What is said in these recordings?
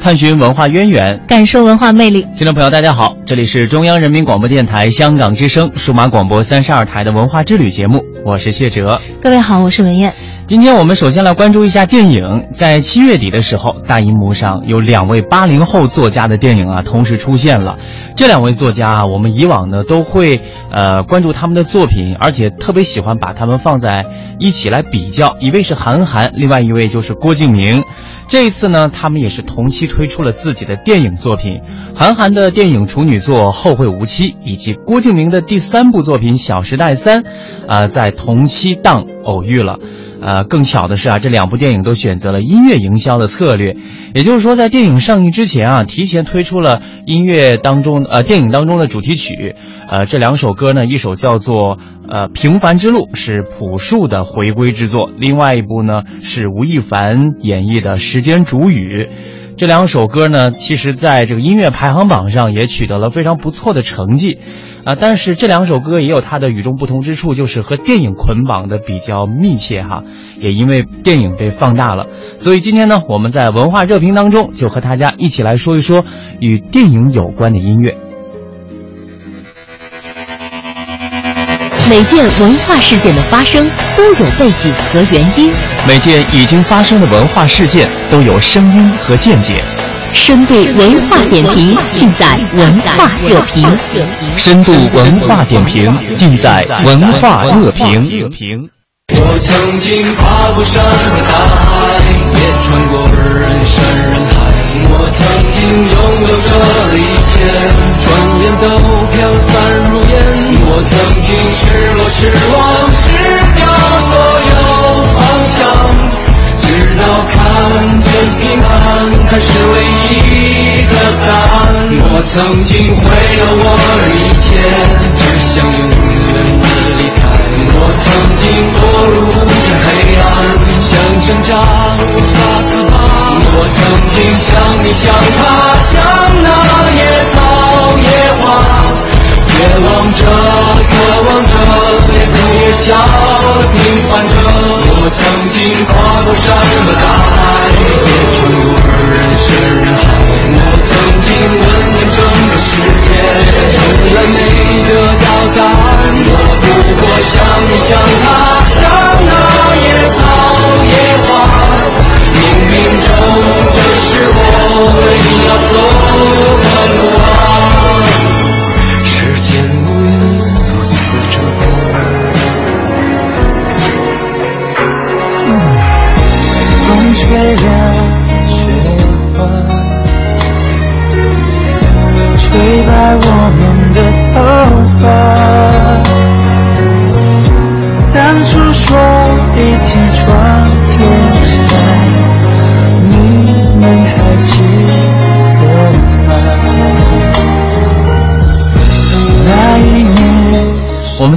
探寻文化渊源，感受文化魅力。听众朋友，大家好，这里是中央人民广播电台香港之声数码广播三十二台的文化之旅节目，我是谢哲。各位好，我是文艳。今天我们首先来关注一下电影。在七月底的时候，大银幕上有两位八零后作家的电影啊，同时出现了。这两位作家啊，我们以往呢都会呃关注他们的作品，而且特别喜欢把他们放在一起来比较。一位是韩寒，另外一位就是郭敬明。这一次呢，他们也是同期推出了自己的电影作品。韩寒的电影处女作《后会无期》，以及郭敬明的第三部作品《小时代三》，啊，在同期档偶遇了。呃，更巧的是啊，这两部电影都选择了音乐营销的策略，也就是说，在电影上映之前啊，提前推出了音乐当中呃电影当中的主题曲。呃，这两首歌呢，一首叫做呃《平凡之路》，是朴树的回归之作；另外一部呢，是吴亦凡演绎的《时间煮雨》。这两首歌呢，其实在这个音乐排行榜上也取得了非常不错的成绩。啊，但是这两首歌也有它的与众不同之处，就是和电影捆绑的比较密切哈，也因为电影被放大了，所以今天呢，我们在文化热评当中就和大家一起来说一说与电影有关的音乐。每件文化事件的发生都有背景和原因，每件已经发生的文化事件都有声音和见解。深度文化点评尽在文化热评。深度文化点评尽在文化热评。我曾经跨过山和大海，也穿过人山人海。我曾经拥有着一切，转眼都飘散如烟。我曾经失落失望失掉所有方向。直到看见平凡才是唯一的答案。我曾经毁了我一切，只想永远的离开。我曾经堕入无边黑暗，想挣扎无法。我曾经像你像他像那野草野花，绝望着渴望着，也哭也笑平凡着。我曾经跨过山和大海，也穿过人山人海。我曾经问遍整个世界，从来没得到答案。我不过像你像他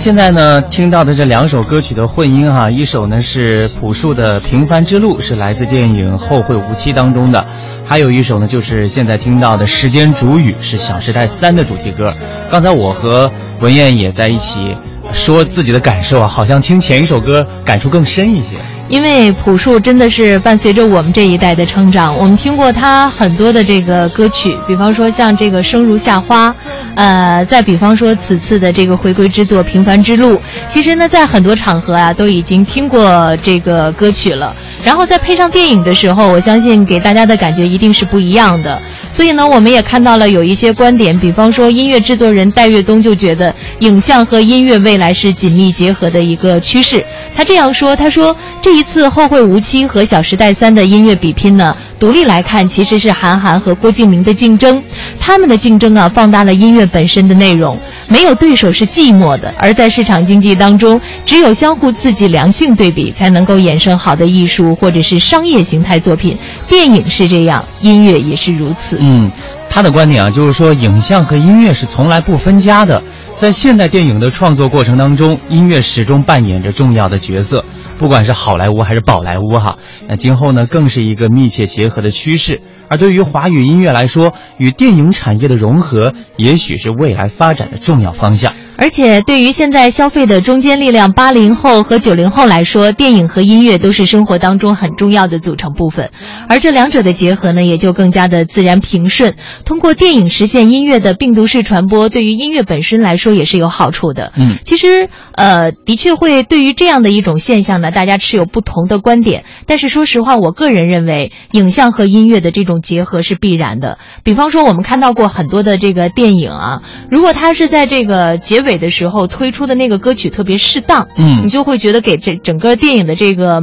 现在呢听到的这两首歌曲的混音哈，一首呢是朴树的《平凡之路》，是来自电影《后会无期》当中的；还有一首呢就是现在听到的《时间煮雨》，是《小时代三》的主题歌。刚才我和文艳也在一起说自己的感受啊，好像听前一首歌感触更深一些。因为朴树真的是伴随着我们这一代的成长，我们听过他很多的这个歌曲，比方说像这个《生如夏花》，呃，再比方说此次的这个回归之作《平凡之路》，其实呢，在很多场合啊都已经听过这个歌曲了。然后再配上电影的时候，我相信给大家的感觉一定是不一样的。所以呢，我们也看到了有一些观点，比方说音乐制作人戴岳东就觉得影像和音乐未来是紧密结合的一个趋势。他这样说：“他说这一次《后会无期》和《小时代三》的音乐比拼呢，独立来看其实是韩寒和郭敬明的竞争。他们的竞争啊，放大了音乐本身的内容。没有对手是寂寞的，而在市场经济当中，只有相互刺激、良性对比，才能够衍生好的艺术或者是商业形态作品。电影是这样，音乐也是如此。”嗯，他的观点啊，就是说影像和音乐是从来不分家的。在现代电影的创作过程当中，音乐始终扮演着重要的角色，不管是好莱坞还是宝莱坞哈。那今后呢，更是一个密切结合的趋势。而对于华语音乐来说，与电影产业的融合，也许是未来发展的重要方向。而且，对于现在消费的中坚力量八零后和九零后来说，电影和音乐都是生活当中很重要的组成部分。而这两者的结合呢，也就更加的自然平顺。通过电影实现音乐的病毒式传播，对于音乐本身来说也是有好处的。嗯，其实，呃，的确会对于这样的一种现象呢，大家持有不同的观点。但是说实话，我个人认为，影像和音乐的这种结合是必然的。比方说，我们看到过很多的这个电影啊，如果它是在这个结尾。的时候推出的那个歌曲特别适当，嗯，你就会觉得给这整个电影的这个，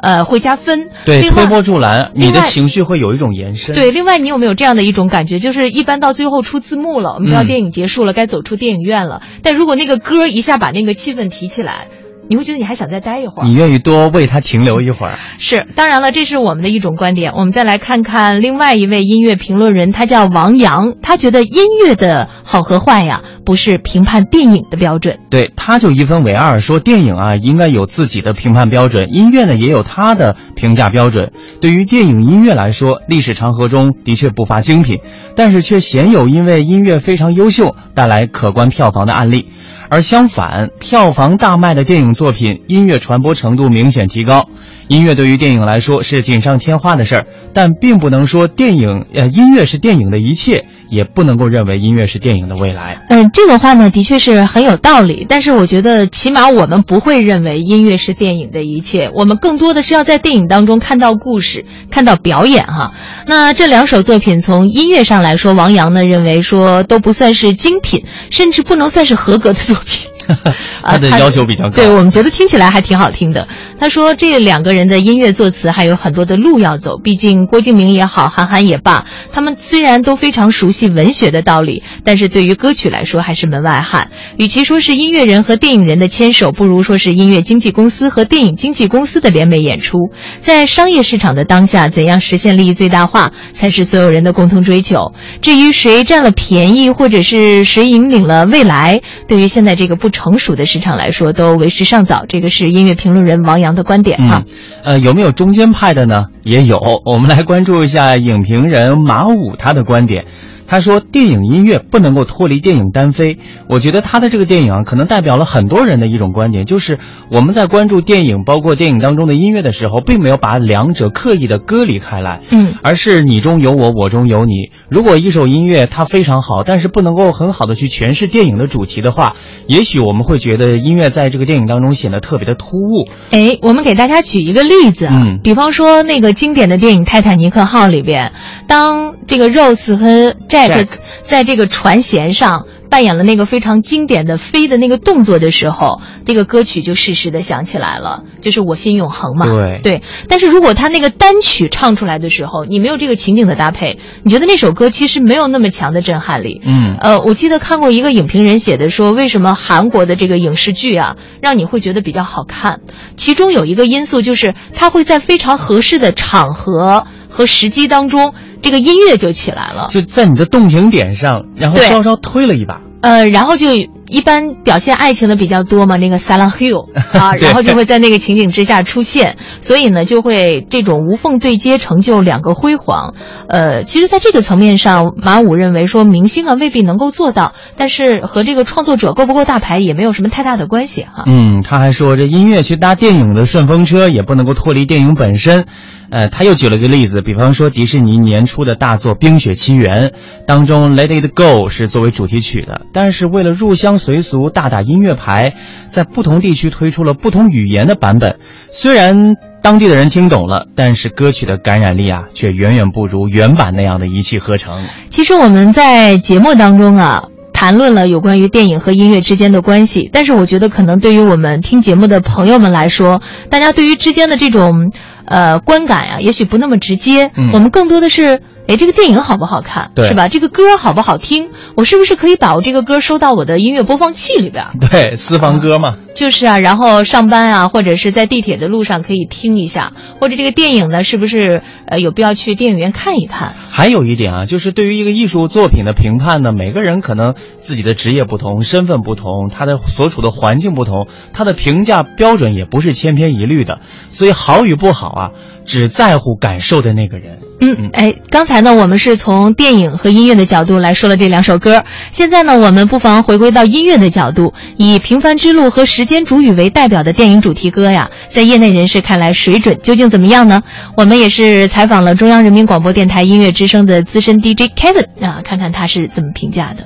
呃，会加分。对，推波助澜，你的情绪会有一种延伸。对，另外你有没有这样的一种感觉？就是一般到最后出字幕了，我们知道嗯电影结束了，该走出电影院了。但如果那个歌一下把那个气氛提起来，你会觉得你还想再待一会儿。你愿意多为他停留一会儿。是，当然了，这是我们的一种观点。我们再来看看另外一位音乐评论人，他叫王阳，他觉得音乐的好和坏呀，不是评判电影的标准。对，他就一分为二，说电影啊应该有自己的评判标准，音乐呢也有他的评价标准。对于电影音乐来说，历史长河中的确不乏精品，但是却鲜有因为音乐非常优秀带来可观票房的案例。而相反，票房大卖的电影作品，音乐传播程度明显提高。音乐对于电影来说是锦上添花的事儿，但并不能说电影呃音乐是电影的一切，也不能够认为音乐是电影的未来。嗯，这个话呢，的确是很有道理。但是我觉得，起码我们不会认为音乐是电影的一切，我们更多的是要在电影当中看到故事，看到表演哈。那这两首作品从音乐上来说，王阳呢认为说都不算是精品，甚至不能算是合格的作品。啊 他的要求比较高。对我们觉得听起来还挺好听的。他说这两个人的音乐作词还有很多的路要走，毕竟郭敬明也好，韩寒也罢，他们虽然都非常熟悉文学的道理，但是对于歌曲来说还是门外汉。与其说是音乐人和电影人的牵手，不如说是音乐经纪公司和电影经纪公司的联袂演出。在商业市场的当下，怎样实现利益最大化，才是所有人的共同追求。至于谁占了便宜，或者是谁引领了未来，对于现在这个不成熟的市场来说，都为时尚早。这个是音乐评论人王阳的观点哈。嗯，呃，有没有中间派的呢？也有。我们来关注一下影评人马武他的观点。他说，电影音乐不能够脱离电影单飞。我觉得他的这个电影啊，可能代表了很多人的一种观点，就是我们在关注电影，包括电影当中的音乐的时候，并没有把两者刻意的割离开来，嗯，而是你中有我，我中有你。如果一首音乐它非常好，但是不能够很好的去诠释电影的主题的话，也许我们会觉得音乐在这个电影当中显得特别的突兀。哎，我们给大家举一个例子啊，嗯比方说那个经典的电影《泰坦尼克号》里边，当这个 Rose 和 Jack, Jack 在这个船舷上扮演了那个非常经典的飞的那个动作的时候，这个歌曲就适时的响起来了，就是我心永恒嘛。对对，但是如果他那个单曲唱出来的时候，你没有这个情景的搭配，你觉得那首歌其实没有那么强的震撼力。嗯呃，我记得看过一个影评人写的说，为什么韩国的这个影视剧啊，让你会觉得比较好看？其中有一个因素就是他会在非常合适的场合和时机当中，这个音乐就起来了。就在你的动情点上，然后稍稍推了一把。呃，然后就一般表现爱情的比较多嘛，那个 Silent Hill 啊，然后就会在那个情景之下出现，所以呢，就会这种无缝对接，成就两个辉煌。呃，其实，在这个层面上，马武认为说，明星啊未必能够做到，但是和这个创作者够不够大牌也没有什么太大的关系哈。嗯，他还说这音乐去搭电影的顺风车，也不能够脱离电影本身。呃，他又举了个例子，比方说迪士尼年初的大作《冰雪奇缘》当中，《Let It Go》是作为主题曲的，但是为了入乡随俗，大打音乐牌，在不同地区推出了不同语言的版本。虽然当地的人听懂了，但是歌曲的感染力啊，却远远不如原版那样的一气呵成。其实我们在节目当中啊。谈论了有关于电影和音乐之间的关系，但是我觉得可能对于我们听节目的朋友们来说，大家对于之间的这种呃观感呀，也许不那么直接。嗯我们更多的是，哎，这个电影好不好看，对是吧？这个歌好不好听？我是不是可以把我这个歌收到我的音乐播放器里边？对，私房歌嘛。就是啊，然后上班啊，或者是在地铁的路上可以听一下，或者这个电影呢，是不是呃有必要去电影院看一看？还有一点啊，就是对于一个艺术作品的评判呢，每个人可能自己的职业不同，身份不同，他的所处的环境不同，他的评价标准也不是千篇一律的。所以好与不好啊，只在乎感受的那个人。嗯，哎，刚才呢，我们是从电影和音乐的角度来说了这两首歌。现在呢，我们不妨回归到音乐的角度，以《平凡之路》和《时间煮雨》为代表的电影主题歌呀，在业内人士看来水准究竟怎么样呢？我们也是采访了中央人民广播电台音乐之声的资深 DJ Kevin 啊，看看他是怎么评价的。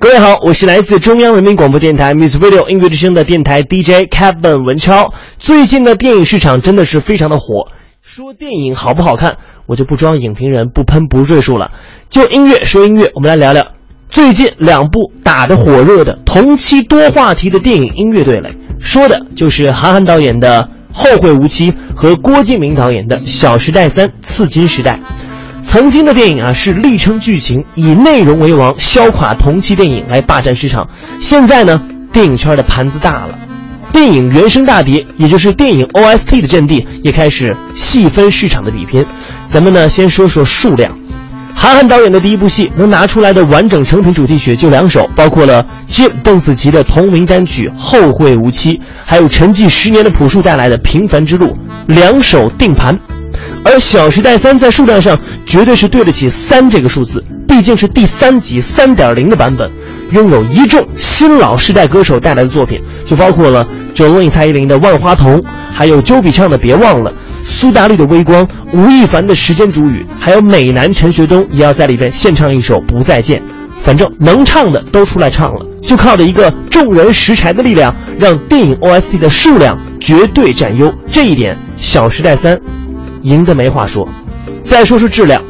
各位好，我是来自中央人民广播电台 Music Radio 音乐之声的电台 DJ Kevin 文超。最近的电影市场真的是非常的火，说电影好不好看，我就不装影评人，不喷不赘述了。就音乐说音乐，我们来聊聊最近两部打得火热的同期多话题的电影音乐对垒，说的就是韩寒导演的《后会无期》和郭敬明导演的《小时代三：刺金时代》。曾经的电影啊是力撑剧情，以内容为王，削垮同期电影来霸占市场。现在呢，电影圈的盘子大了，电影原声大碟，也就是电影 OST 的阵地，也开始细分市场的比拼。咱们呢先说说数量。韩寒导演的第一部戏能拿出来的完整成品主题曲就两首，包括了 Jim 邓紫棋的同名单曲《后会无期》，还有沉寂十年的朴树带来的《平凡之路》，两首定盘。而《小时代三》在数量上绝对是对得起三这个数字，毕竟是第三集三点零的版本，拥有一众新老世代歌手带来的作品，就包括了 Jolin 蔡依林的《万花筒》，还有周笔畅的《别忘了》，苏打绿的《微光》，吴亦凡的《时间煮雨》，还有美男陈学冬也要在里边献唱一首《不再见》。反正能唱的都出来唱了，就靠着一个众人拾柴的力量，让电影 OST 的数量绝对占优。这一点，《小时代三》赢得没话说。再说说质量，《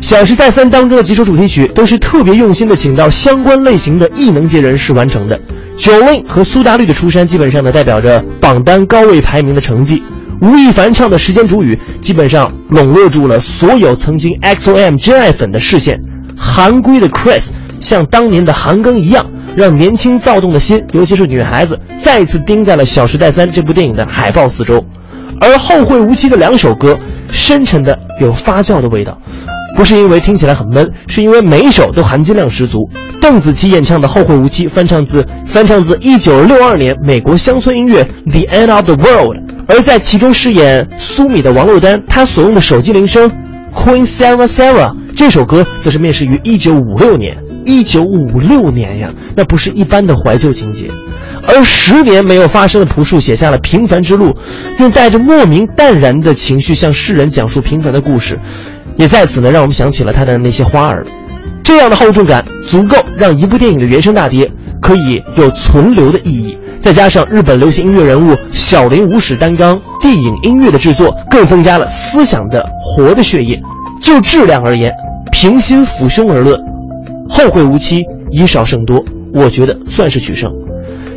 小时代三》当中的几首主题曲都是特别用心的，请到相关类型的艺能界人士完成的。Jolin 和苏打绿的出山，基本上呢代表着榜单高位排名的成绩。吴亦凡唱的《时间煮雨》，基本上笼络住了所有曾经 XOM 真爱粉的视线。韩归的 Chris 像当年的韩庚一样，让年轻躁动的心，尤其是女孩子，再次盯在了《小时代三》这部电影的海报四周。而《后会无期》的两首歌，深沉的有发酵的味道，不是因为听起来很闷，是因为每一首都含金量十足。邓紫棋演唱的《后会无期》，翻唱自翻唱自一九六二年美国乡村音乐《The End of the World》，而在其中饰演苏米的王珞丹，她所用的手机铃声 Queen Sarah Sarah 这首歌，则是面世于一九五六年。一九五六年呀，那不是一般的怀旧情节。而十年没有发生的朴树写下了《平凡之路》，用带着莫名淡然的情绪向世人讲述平凡的故事，也在此呢让我们想起了他的那些花儿。这样的厚重感足够让一部电影的原声大碟可以有存留的意义，再加上日本流行音乐人物小林武史担纲电影音乐的制作，更增加了思想的活的血液。就质量而言，平心抚胸而论，后会无期以少胜多，我觉得算是取胜。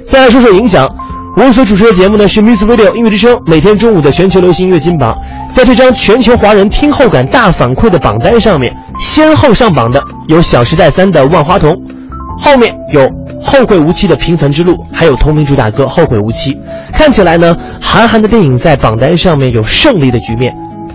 再来说说影响，我所主持的节目呢是 Music Radio 音乐之声，每天中午的全球流行音乐金榜。在这张全球华人听后感大反馈的榜单上面，先后上榜的有《小时代三》的《万花筒》，后面有《后会无期》的《平凡之路》，还有同名主打歌《后会无期》。看起来呢，韩寒的电影在榜单上面有胜利的局面。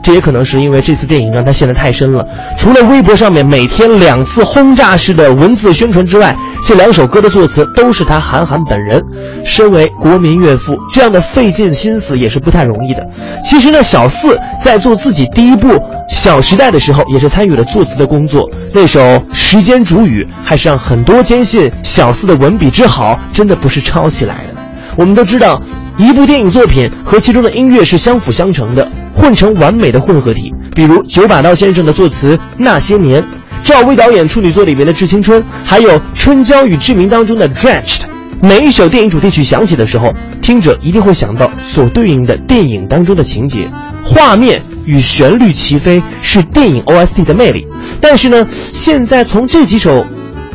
这也可能是因为这次电影让他陷得太深了。除了微博上面每天两次轰炸式的文字宣传之外，这两首歌的作词都是他韩寒本人。身为国民岳父，这样的费尽心思也是不太容易的。其实呢，小四在做自己第一部《小时代》的时候，也是参与了作词的工作。那首《时间煮雨》还是让很多坚信小四的文笔之好，真的不是抄起来的。我们都知道，一部电影作品和其中的音乐是相辅相成的。混成完美的混合体，比如九把刀先生的作词《那些年》，赵薇导演处女作里面的《致青春》，还有《春娇与志明》当中的《Drenched》。每一首电影主题曲响起的时候，听者一定会想到所对应的电影当中的情节，画面与旋律齐飞，是电影 OST 的魅力。但是呢，现在从这几首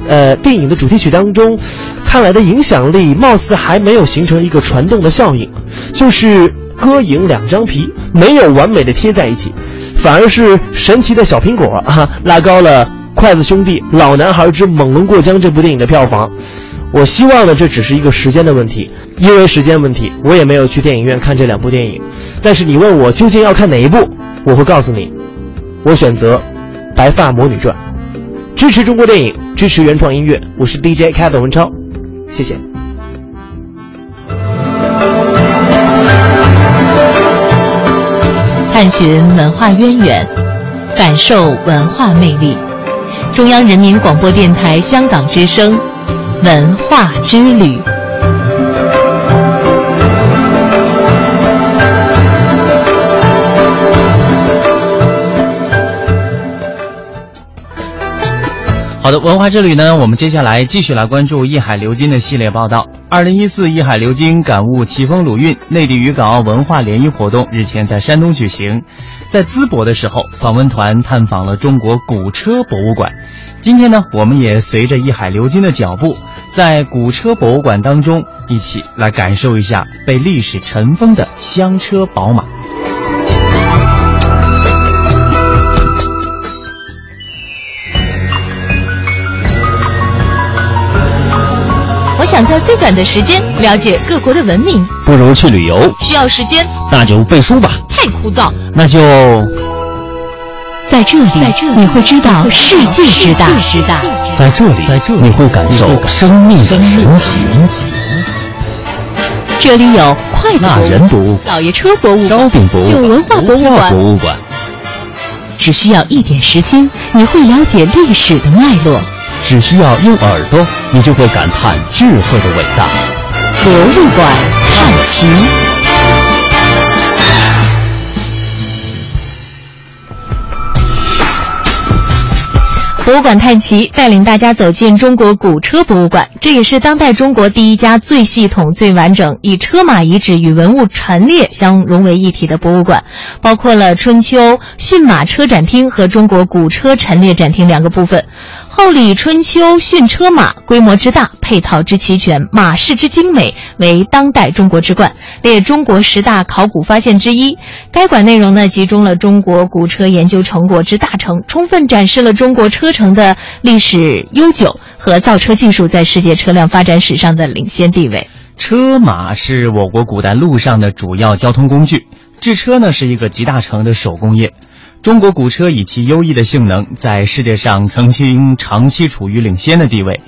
呃，电影的主题曲当中，看来的影响力貌似还没有形成一个传动的效应，就是歌影两张皮没有完美的贴在一起，反而是神奇的小苹果啊拉高了筷子兄弟《老男孩之猛龙过江》这部电影的票房。我希望呢，这只是一个时间的问题，因为时间问题，我也没有去电影院看这两部电影。但是你问我究竟要看哪一部，我会告诉你，我选择《白发魔女传》。支持中国电影，支持原创音乐，我是 DJ 开的文超，谢谢。探寻文化渊源，感受文化魅力。中央人民广播电台香港之声。文化之旅。好的，文化之旅呢，我们接下来继续来关注一海流金的系列报道。二零一四一海流金感悟奇峰鲁韵内地与港澳文化联谊活动日前在山东举行，在淄博的时候，访问团探访了中国古车博物馆。今天呢，我们也随着一海流金的脚步。在古车博物馆当中，一起来感受一下被历史尘封的香车宝马。想在最短的时间了解各国的文明，不如去旅游。需要时间，那就背书吧。太枯燥，那就在这里，你会知道世界之大。在这里，你会感受生命的神奇。这里有筷子人博物馆、老爷车博物馆、烧饼博物馆、旧文化博物馆。博物馆。只需要一点时间，你会了解历史的脉络；只需要用耳朵，你就会感叹智慧的伟大。博物馆看齐。博物馆探奇带领大家走进中国古车博物馆，这也是当代中国第一家最系统、最完整以车马遗址与文物陈列相融为一体的博物馆，包括了春秋驯马车展厅和中国古车陈列展厅两个部分。后李春秋训车马规模之大，配套之齐全，马式之精美，为当代中国之冠，列中国十大考古发现之一。该馆内容呢，集中了中国古车研究成果之大成，充分展示了中国车城的历史悠久和造车技术在世界车辆发展史上的领先地位。车马是我国古代路上的主要交通工具，制车呢是一个集大成的手工业。中国古车以其优异的性能，在世界上曾经长期处于领先的地位。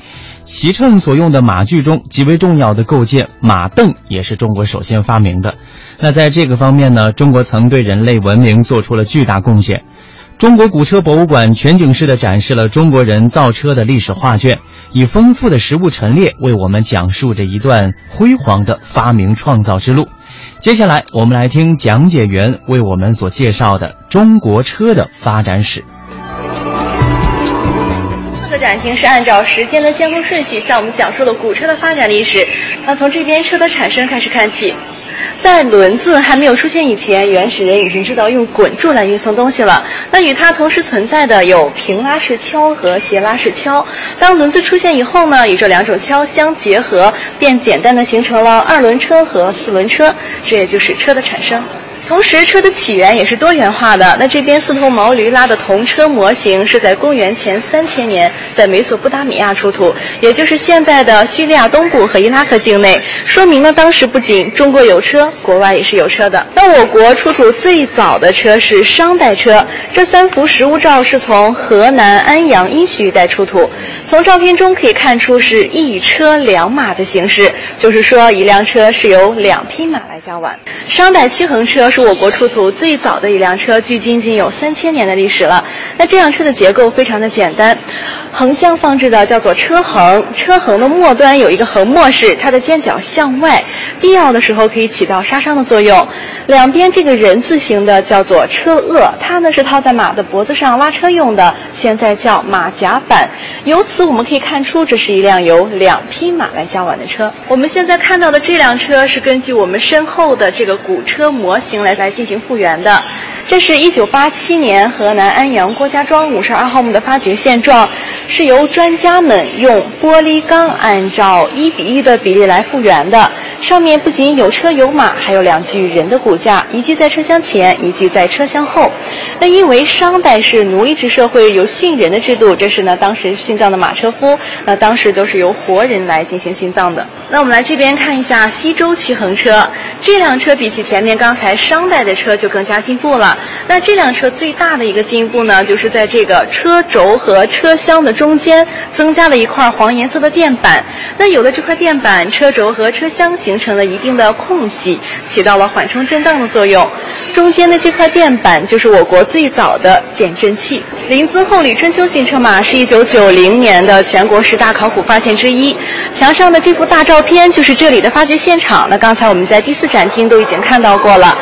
骑乘所用的马具中极为重要的构件马镫，也是中国首先发明的。那在这个方面呢，中国曾对人类文明做出了巨大贡献。中国古车博物馆全景式的展示了中国人造车的历史画卷，以丰富的实物陈列为我们讲述着一段辉煌的发明创造之路。接下来，我们来听讲解员为我们所介绍的中国车的发展史。四个展厅是按照时间的先后顺序向我们讲述了古车的发展历史。那从这边车的产生开始看起。在轮子还没有出现以前，原始人已经知道用滚柱来运送东西了。那与它同时存在的有平拉式锹和斜拉式锹。当轮子出现以后呢，与这两种锹相结合，便简单的形成了二轮车和四轮车，这也就是车的产生。同时，车的起源也是多元化的。那这边四头毛驴拉的铜车模型是在公元前三千年在美索不达米亚出土，也就是现在的叙利亚东部和伊拉克境内，说明了当时不仅中国有车，国外也是有车的。那我国出土最早的车是商代车，这三幅实物照是从河南安阳殷墟一带出土，从照片中可以看出是一车两马的形式，就是说一辆车是由两匹马来交完。商代驱衡车是。我国出土最早的一辆车，距今已经有三千年的历史了。那这辆车的结构非常的简单，横向放置的叫做车横，车横的末端有一个横末式，它的尖角向外，必要的时候可以起到杀伤的作用。两边这个人字形的叫做车轭，它呢是套在马的脖子上拉车用的，现在叫马甲板。由此我们可以看出，这是一辆由两匹马来交往的车。我们现在看到的这辆车是根据我们身后的这个古车模型来来进行复原的。这是一九八七年河南安阳郭家庄五十二号墓的发掘现状，是由专家们用玻璃钢按照一比一的比例来复原的。上面不仅有车有马，还有两具人的骨架，一具在车厢前，一具在车厢后。那因为商代是奴隶制社会，有殉人的制度，这是呢当时殉葬的马车夫，那当时都是由活人来进行殉葬的。那我们来这边看一下西周驱衡车，这辆车比起前面刚才商代的车就更加进步了。那这辆车最大的一个进步呢，就是在这个车轴和车厢的中间增加了一块黄颜色的垫板。那有了这块垫板，车轴和车厢形形成了一定的空隙，起到了缓冲震荡的作用。中间的这块垫板就是我国最早的减震器。临淄厚里春秋行车马是一九九零年的全国十大考古发现之一。墙上的这幅大照片就是这里的发掘现场。那刚才我们在第四展厅都已经看到过了。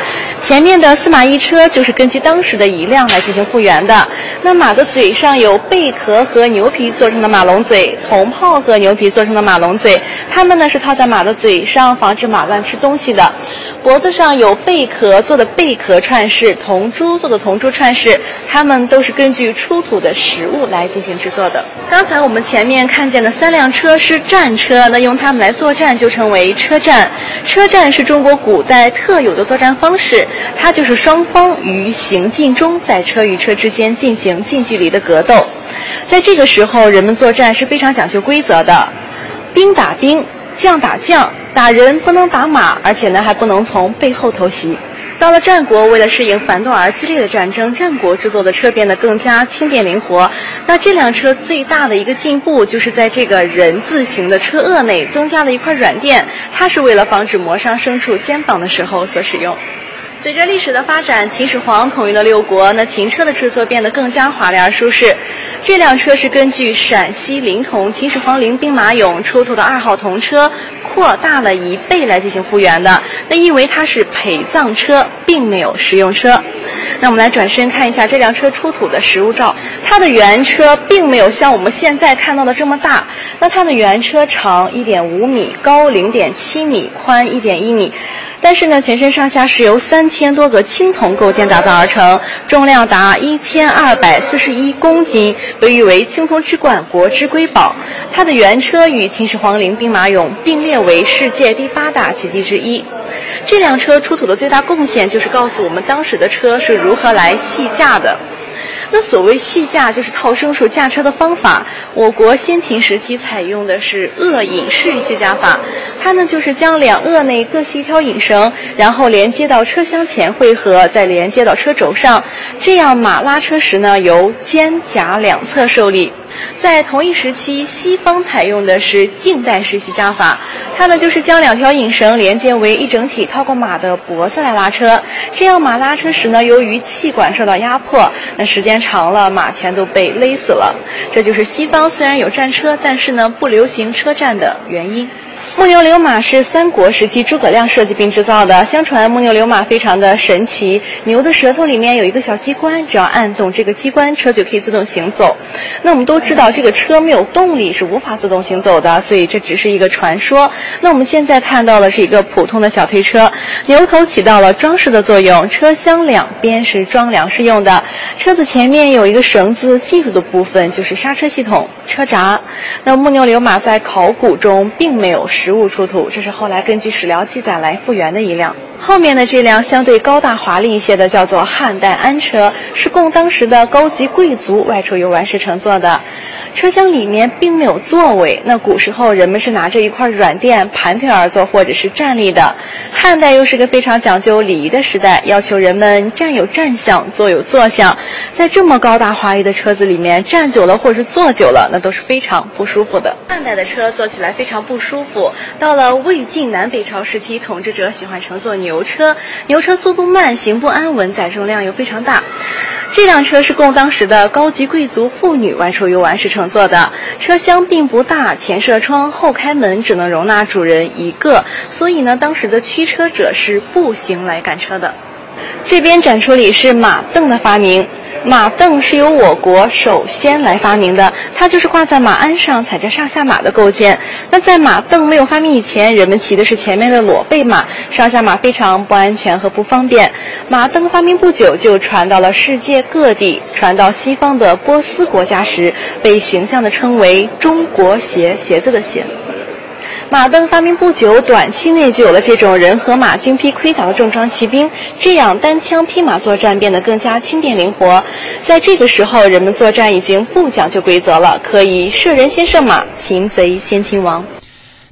前面的司马懿车就是根据当时的一辆来进行复原的。那马的嘴上有贝壳和牛皮做成的马龙嘴，铜泡和牛皮做成的马龙嘴，它们呢是套在马的嘴上，防止马乱吃东西的。脖子上有贝壳做的贝壳串饰，铜珠做的铜珠串饰，它们都是根据出土的实物来进行制作的。刚才我们前面看见的三辆车是战车，那用它们来作战就称为车战。车战是中国古代特有的作战方式，它就是双方于行进中在车与车之间进行近距离的格斗。在这个时候，人们作战是非常讲究规则的，兵打兵。将打将，打人不能打马，而且呢还不能从背后偷袭。到了战国，为了适应繁多而激烈的战争，战国制作的车变得更加轻便灵活。那这辆车最大的一个进步，就是在这个人字形的车萼内增加了一块软垫，它是为了防止磨伤牲畜肩膀的时候所使用。随着历史的发展，秦始皇统一了六国，那秦车的制作变得更加华丽而舒适。这辆车是根据陕西临潼秦始皇陵兵马俑出土的二号铜车扩大了一倍来进行复原的。那因为它是陪葬车，并没有实用车。那我们来转身看一下这辆车出土的实物照，它的原车并没有像我们现在看到的这么大。那它的原车长一点五米，高零点七米，宽一点一米。但是呢，全身上下是由三千多个青铜构件打造而成，重量达一千二百四十一公斤，被誉为青铜之冠、国之瑰宝。它的原车与秦始皇陵兵马俑并列为世界第八大奇迹之一。这辆车出土的最大贡献就是告诉我们当时的车是如何来系架的。那所谓系架，就是套牲畜驾车的方法。我国先秦时期采用的是扼引式卸架法，它呢就是将两轭内各系一条引绳，然后连接到车厢前汇合，再连接到车轴上，这样马拉车时呢由肩胛两侧受力。在同一时期，西方采用的是近代式系架法，它呢就是将两条引绳连接为一整体，套过马的脖子来拉车。这样马拉车时呢，由于气管受到压迫，那时间长了，马全都被勒死了。这就是西方虽然有战车，但是呢不流行车战的原因。木牛流马是三国时期诸葛亮设计并制造的。相传木牛流马非常的神奇，牛的舌头里面有一个小机关，只要按动这个机关，车就可以自动行走。那我们都知道，这个车没有动力是无法自动行走的，所以这只是一个传说。那我们现在看到的是一个普通的小推车，牛头起到了装饰的作用，车厢两边是装粮食用的，车子前面有一个绳子，记住的部分就是刹车系统、车闸。那木牛流马在考古中并没有。实实物出土，这是后来根据史料记载来复原的一辆。后面的这辆相对高大华丽一些的，叫做汉代安车，是供当时的高级贵族外出游玩时乘坐的。车厢里面并没有座位，那古时候人们是拿着一块软垫盘腿而坐，或者是站立的。汉代又是个非常讲究礼仪的时代，要求人们站有站相，坐有坐相。在这么高大华丽的车子里面，站久了或者是坐久了，那都是非常不舒服的。汉代的车坐起来非常不舒服。到了魏晋南北朝时期，统治者喜欢乘坐牛牛车，牛车速度慢，行不安稳，载重量又非常大。这辆车是供当时的高级贵族妇女外出游玩时乘坐的，车厢并不大，前射窗，后开门，只能容纳主人一个，所以呢，当时的驱车者是步行来赶车的。这边展出里是马镫的发明。马镫是由我国首先来发明的，它就是挂在马鞍上踩着上下马的构件。那在马镫没有发明以前，人们骑的是前面的裸背马，上下马非常不安全和不方便。马镫发明不久就传到了世界各地，传到西方的波斯国家时，被形象地称为“中国鞋”，鞋子的鞋。马镫发明不久，短期内就有了这种人和马均披盔甲的重装骑兵，这样单枪匹马作战变得更加轻便灵活。在这个时候，人们作战已经不讲究规则了，可以射人先射马，擒贼先擒王。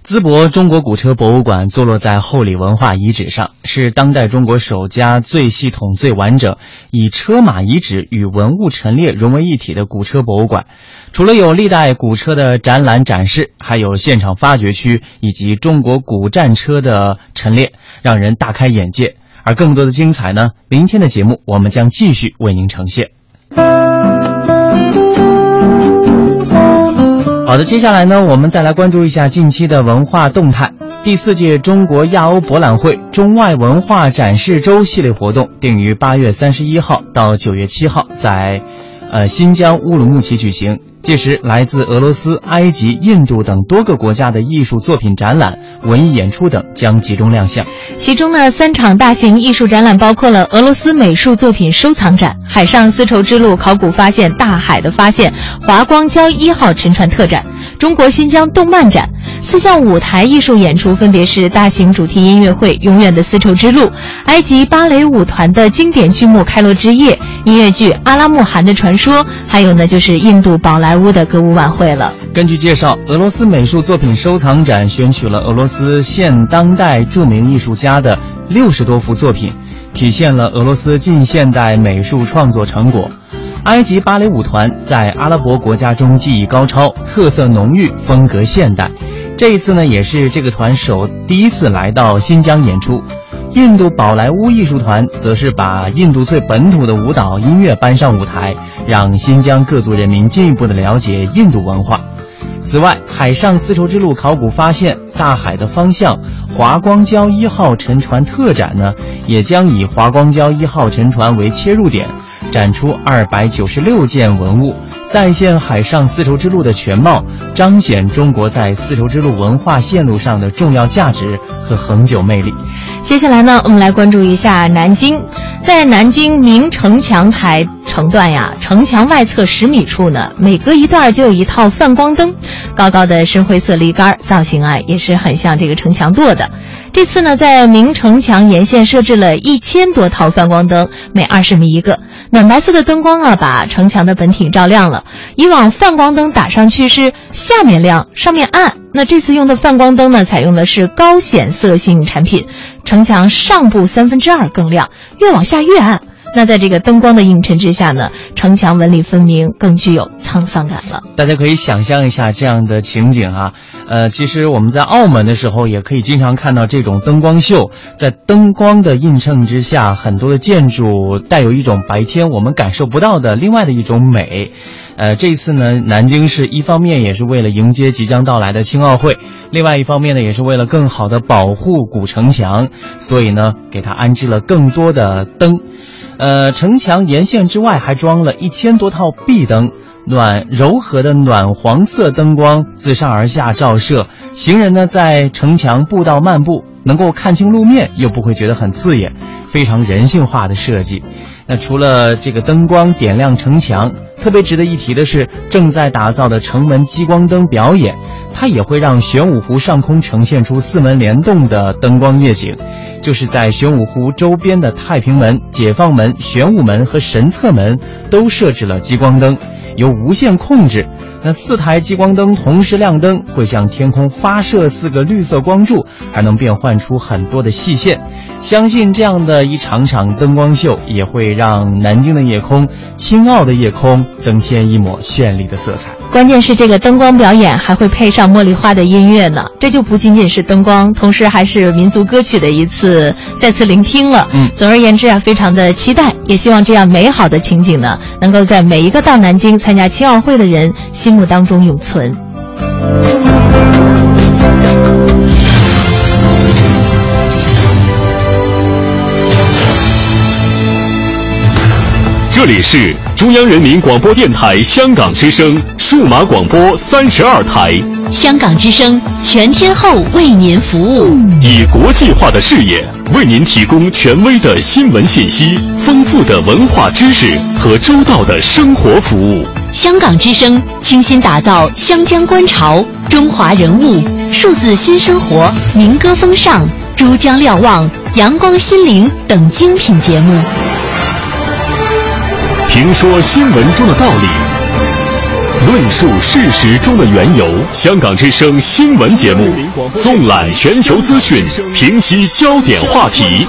淄博中国古车博物馆坐落在后里文化遗址上，是当代中国首家最系统、最完整以车马遗址与文物陈列融为一体的古车博物馆。除了有历代古车的展览展示，还有现场发掘区以及中国古战车的陈列，让人大开眼界。而更多的精彩呢？明天的节目我们将继续为您呈现。好的，接下来呢，我们再来关注一下近期的文化动态。第四届中国亚欧博览会中外文化展示周系列活动定于八月三十一号到九月七号在，呃新疆乌鲁木齐举行。届时，来自俄罗斯、埃及、印度等多个国家的艺术作品展览、文艺演出等将集中亮相。其中呢，三场大型艺术展览包括了俄罗斯美术作品收藏展、海上丝绸之路考古发现、大海的发现、华光礁一号沉船特展、中国新疆动漫展。四项舞台艺术演出分别是大型主题音乐会《永远的丝绸之路》、埃及芭蕾舞团的经典剧目《开罗之夜》、音乐剧《阿拉木汗的传说》，还有呢就是印度宝莱坞的歌舞晚会了。根据介绍，俄罗斯美术作品收藏展选取了俄罗斯现当代著名艺术家的六十多幅作品，体现了俄罗斯近现代美术创作成果。埃及芭蕾舞团在阿拉伯国家中技艺高超，特色浓郁，风格现代。这一次呢，也是这个团首第一次来到新疆演出。印度宝莱坞艺术团则是把印度最本土的舞蹈音乐搬上舞台，让新疆各族人民进一步的了解印度文化。此外，海上丝绸之路考古发现、大海的方向、华光礁一号沉船特展呢，也将以华光礁一号沉船为切入点，展出二百九十六件文物。再现海上丝绸之路的全貌，彰显中国在丝绸之路文化线路上的重要价值和恒久魅力。接下来呢，我们来关注一下南京，在南京明城墙台城段呀，城墙外侧十米处呢，每隔一段就有一套泛光灯，高高的深灰色立杆，造型啊也是很像这个城墙垛的。这次呢，在明城墙沿线设置了一千多套泛光灯，每二十米一个。暖白色的灯光啊，把城墙的本体照亮了。以往泛光灯打上去是下面亮，上面暗，那这次用的泛光灯呢，采用的是高显色性产品，城墙上部三分之二更亮，越往下越暗。那在这个灯光的映衬之下呢，城墙纹理分明，更具有沧桑感了。大家可以想象一下这样的情景哈。呃，其实我们在澳门的时候，也可以经常看到这种灯光秀，在灯光的映衬之下，很多的建筑带有一种白天我们感受不到的另外的一种美。呃，这一次呢，南京市一方面也是为了迎接即将到来的青奥会，另外一方面呢，也是为了更好的保护古城墙，所以呢，给它安置了更多的灯。呃，城墙沿线之外还装了一千多套壁灯。暖柔和的暖黄色灯光自上而下照射，行人呢在城墙步道漫步，能够看清路面，又不会觉得很刺眼，非常人性化的设计。那除了这个灯光点亮城墙，特别值得一提的是，正在打造的城门激光灯表演，它也会让玄武湖上空呈现出四门联动的灯光夜景，就是在玄武湖周边的太平门、解放门、玄武门和神策门都设置了激光灯。由无线控制，那四台激光灯同时亮灯，会向天空发射四个绿色光柱，还能变换出很多的细线。相信这样的一场场灯光秀，也会让南京的夜空、青奥的夜空增添一抹绚丽的色彩。关键是这个灯光表演还会配上茉莉花的音乐呢，这就不仅仅是灯光，同时还是民族歌曲的一次再次聆听了。嗯，总而言之啊，非常的期待，也希望这样美好的情景呢，能够在每一个到南京参加青奥会的人心目当中永存。这里是中央人民广播电台香港之声数码广播三十二台。香港之声全天候为您服务，以国际化的视野为您提供权威的新闻信息、丰富的文化知识和周到的生活服务。香港之声倾心打造湘江观潮、中华人物、数字新生活、民歌风尚、珠江瞭望、阳光心灵等精品节目，评说新闻中的道理。论述事实中的缘由，香港之声新闻节目纵览全球资讯，平息焦点话题。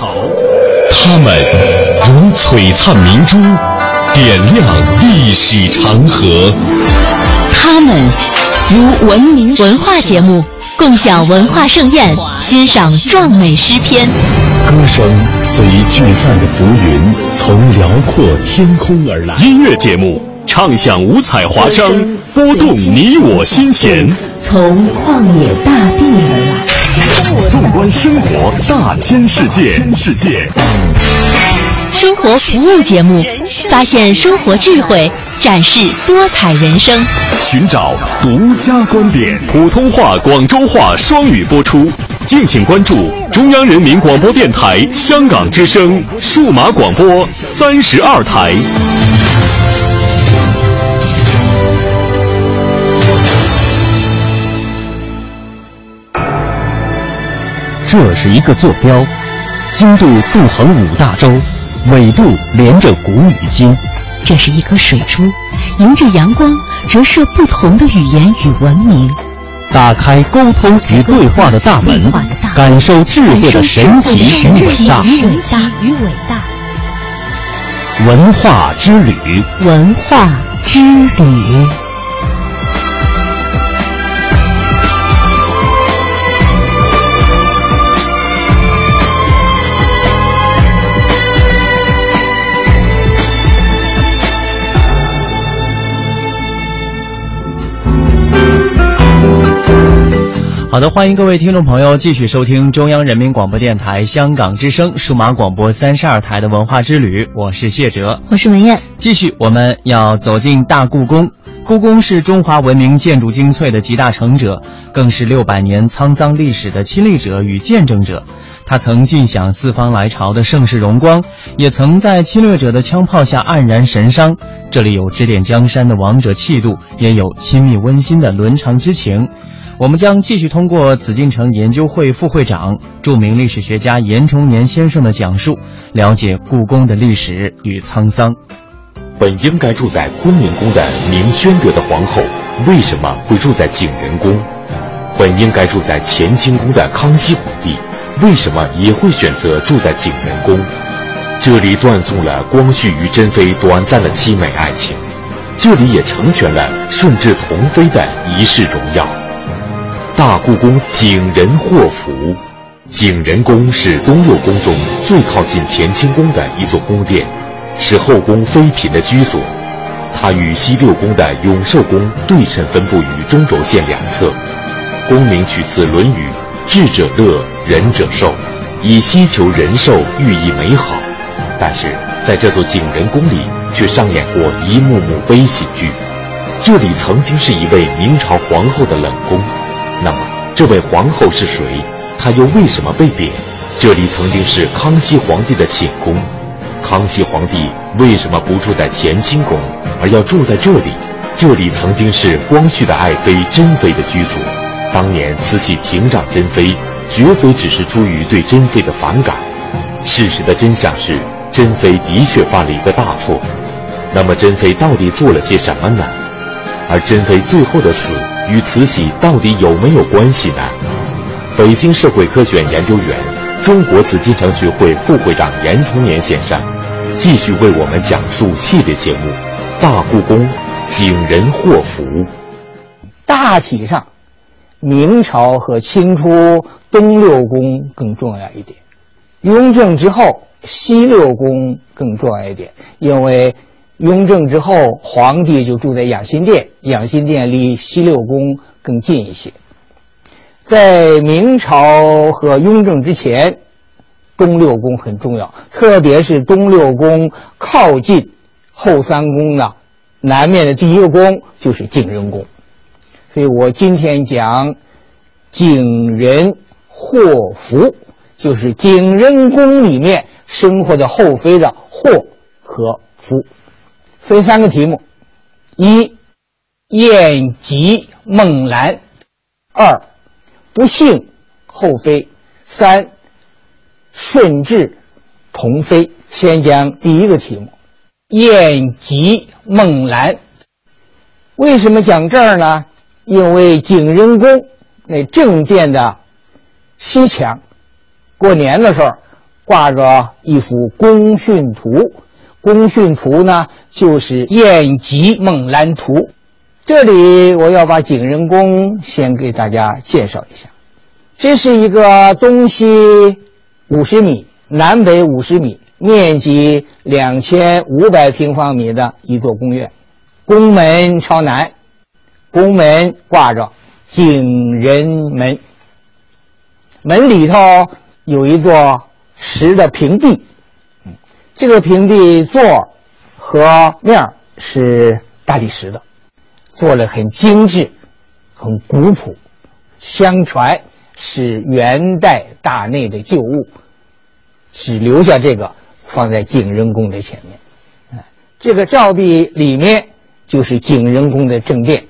他们如璀璨明珠，点亮历史长河；他们如文明文化节目，共享文化盛宴，欣赏壮美诗篇。歌声随聚散的浮云，从辽阔天空而来。音乐节目。唱响五彩华章，拨动你我心弦。从旷野大地而来，纵观生活大千世界。世界。生活服务节目，发现生活智慧，展示多彩人生，寻找独家观点。普通话、广州话双语播出，敬请关注中央人民广播电台香港之声数码广播三十二台。这是一个坐标，经度纵横五大洲，纬度连着古与今。这是一颗水珠，迎着阳光折射不同的语言与文明。打开沟通与对话的大门，感受智慧的神奇与伟大。与伟大。文化之旅，文化之旅。好的，欢迎各位听众朋友继续收听中央人民广播电台香港之声数码广播三十二台的文化之旅，我是谢哲，我是文艳。继续，我们要走进大故宫。故宫是中华文明建筑精粹的集大成者，更是六百年沧桑历史的亲历者与见证者。它曾尽享四方来朝的盛世荣光，也曾在侵略者的枪炮下黯然神伤。这里有指点江山的王者气度，也有亲密温馨的伦常之情。我们将继续通过紫禁城研究会副会长、著名历史学家严崇年先生的讲述，了解故宫的历史与沧桑。本应该住在坤宁宫的明宣德的皇后，为什么会住在景仁宫？本应该住在乾清宫的康熙皇帝，为什么也会选择住在景仁宫？这里断送了光绪与珍妃短暂的凄美爱情，这里也成全了顺治同妃的一世荣耀。大故宫景仁祸福，景仁宫是东六宫中最靠近乾清宫的一座宫殿，是后宫妃嫔的居所。它与西六宫的永寿宫对称分布于中轴线两侧。宫名取自《论语》：“智者乐，仁者寿”，以希求仁寿寓意美好。但是在这座景仁宫里，却上演过一幕幕悲喜剧。这里曾经是一位明朝皇后的冷宫。那么，这位皇后是谁？她又为什么被贬？这里曾经是康熙皇帝的寝宫，康熙皇帝为什么不住在乾清宫，而要住在这里？这里曾经是光绪的爱妃珍妃的居所。当年慈禧停掌珍妃，绝非只是出于对珍妃的反感。事实的真相是，珍妃的确犯了一个大错。那么，珍妃到底做了些什么呢？而珍妃最后的死。与慈禧到底有没有关系呢？北京社会科学院研究员、中国紫禁城学会副会长严崇年先生，继续为我们讲述系列节目《大故宫景仁祸福》。大体上，明朝和清初东六宫更重要一点，雍正之后西六宫更重要一点，因为。雍正之后，皇帝就住在养心殿，养心殿离西六宫更近一些。在明朝和雍正之前，东六宫很重要，特别是东六宫靠近后三宫呢，南面的第一个宫就是景仁宫，所以我今天讲景仁祸福，就是景仁宫里面生活的后妃的祸和福，分三个题目：一宴吉孟兰，二不幸后妃，三顺治同妃。先讲第一个题目。宴吉孟兰，为什么讲这儿呢？因为景仁宫那正殿的西墙，过年的时候挂着一幅功训图，功训图呢就是宴吉孟兰图。这里我要把景仁宫先给大家介绍一下，这是一个东西五十米，南北五十米。面积两千五百平方米的一座宫院，宫门朝南，宫门挂着景仁门，门里头有一座石的平地，这个平地座和面是大理石的，做了很精致，很古朴，相传是元代大内的旧物，只留下这个。放在景仁宫的前面，这个照壁里面就是景仁宫的正殿，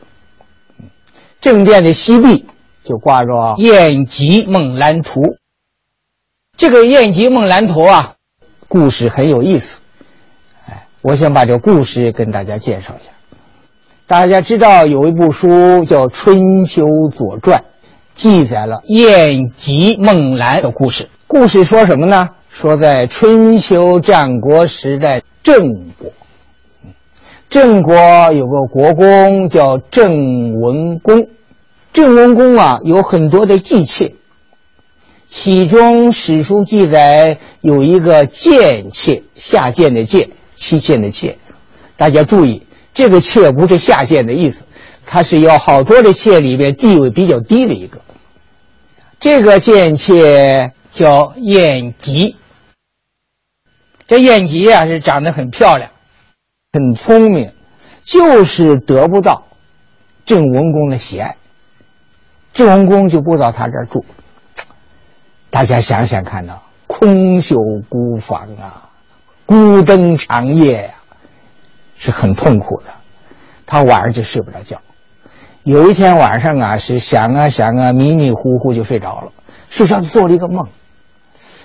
正殿的西壁就挂着《宴集梦兰图》。这个《宴集梦兰图》啊，故事很有意思，哎，我想把这个故事跟大家介绍一下。大家知道有一部书叫《春秋左传》，记载了宴集梦兰的故事。故事说什么呢？说在春秋战国时代，郑国，郑国有个国公叫郑文公，郑文公啊有很多的姬妾，其中史书记载有一个贱妾，下贱的贱，妻妾的妾，大家注意，这个妾不是下贱的意思，它是有好多的妾里边地位比较低的一个，这个贱妾叫晏吉。这晏吉啊是长得很漂亮，很聪明，就是得不到郑文公的喜爱。郑文公就不到他这儿住。大家想想看呐，空宿孤房啊，孤灯长夜呀，是很痛苦的。他晚上就睡不着觉。有一天晚上啊，是想啊想啊，迷迷糊糊就睡着了。睡着做了一个梦，